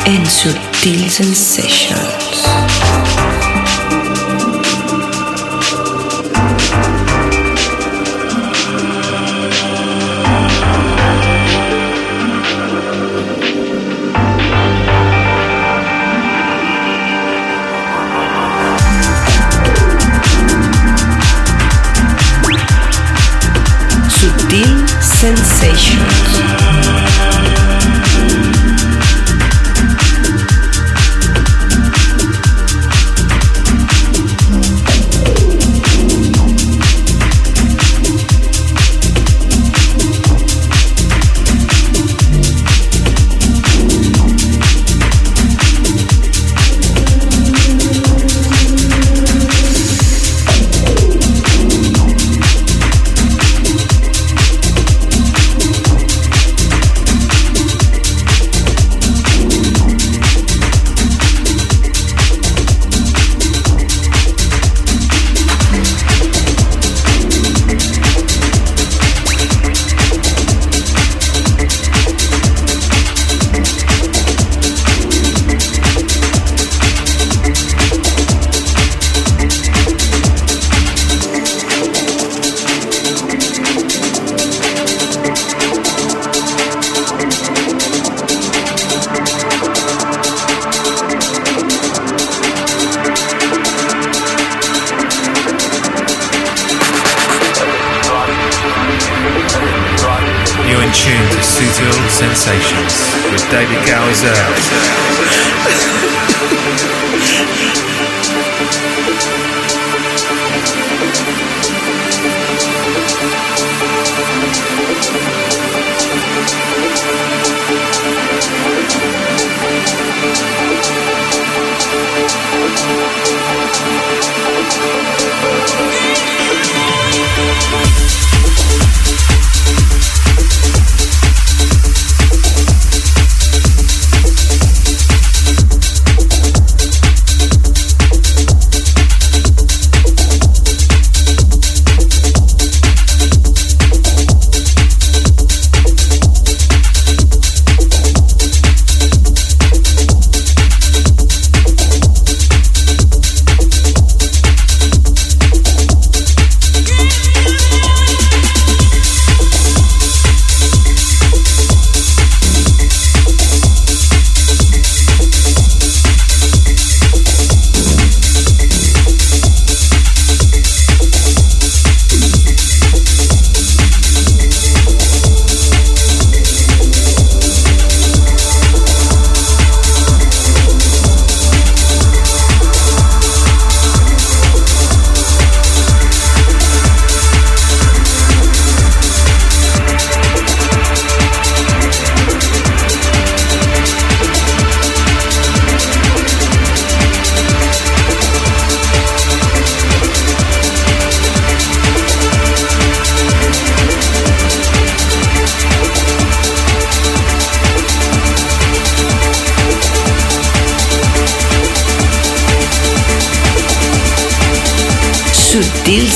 en Sutil Sensations.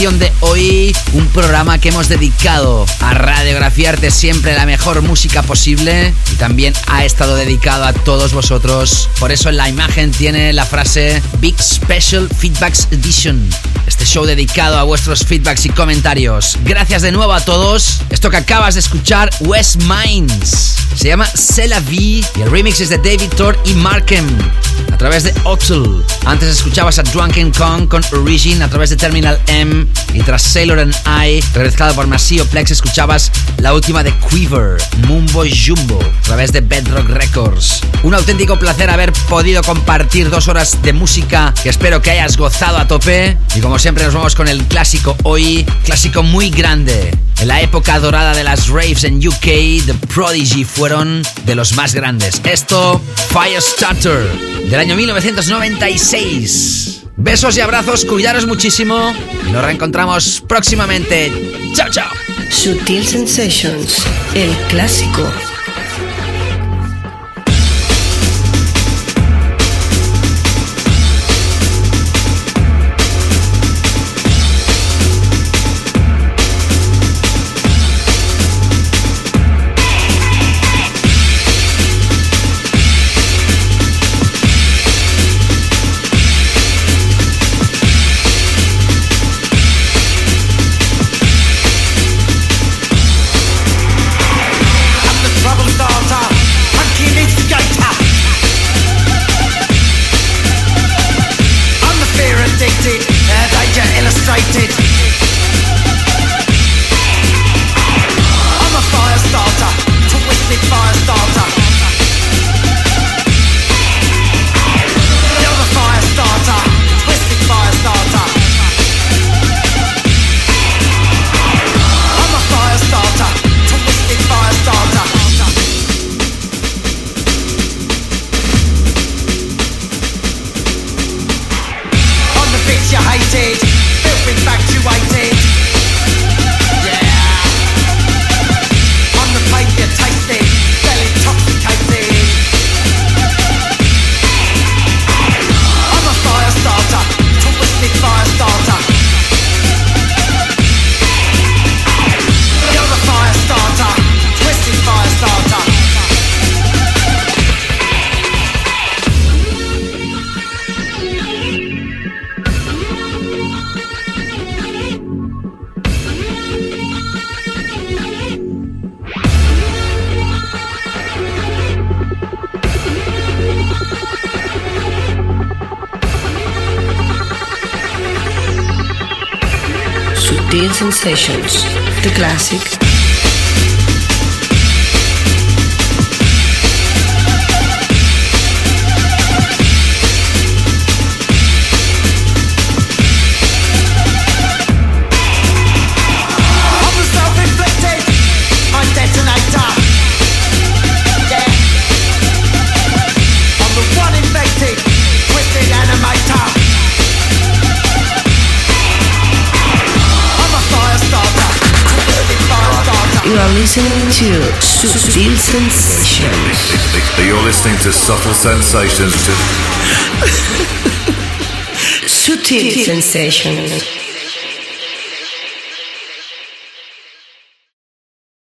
De hoy. Un programa que hemos dedicado a radiografiarte siempre la mejor música posible. Y también ha estado dedicado a todos vosotros. Por eso en la imagen tiene la frase Big Special Feedbacks Edition. Este show dedicado a vuestros feedbacks y comentarios. Gracias de nuevo a todos. Esto que acabas de escuchar, West Minds. Se llama C'est la vie y el remix es de David Thor y Markham a través de Otul. Antes escuchabas a Drunken Kong con Origin a través de Terminal M y tras Sailor and I, remezclado por Masio Plex, escuchabas la última de Quiver, Mumbo Jumbo, a través de Bedrock Records. Un auténtico placer haber podido compartir dos horas de música que espero que hayas gozado a tope. Y como siempre nos vamos con el clásico hoy, clásico muy grande. En la época dorada de las raves en UK, The Prodigy fueron de los más grandes. Esto, Firestarter, del año 1996. Besos y abrazos, cuidaros muchísimo nos reencontramos próximamente. Chao, chao. Sutil Sensations, el clásico. To Subtle Sensations. Sutil Sensations.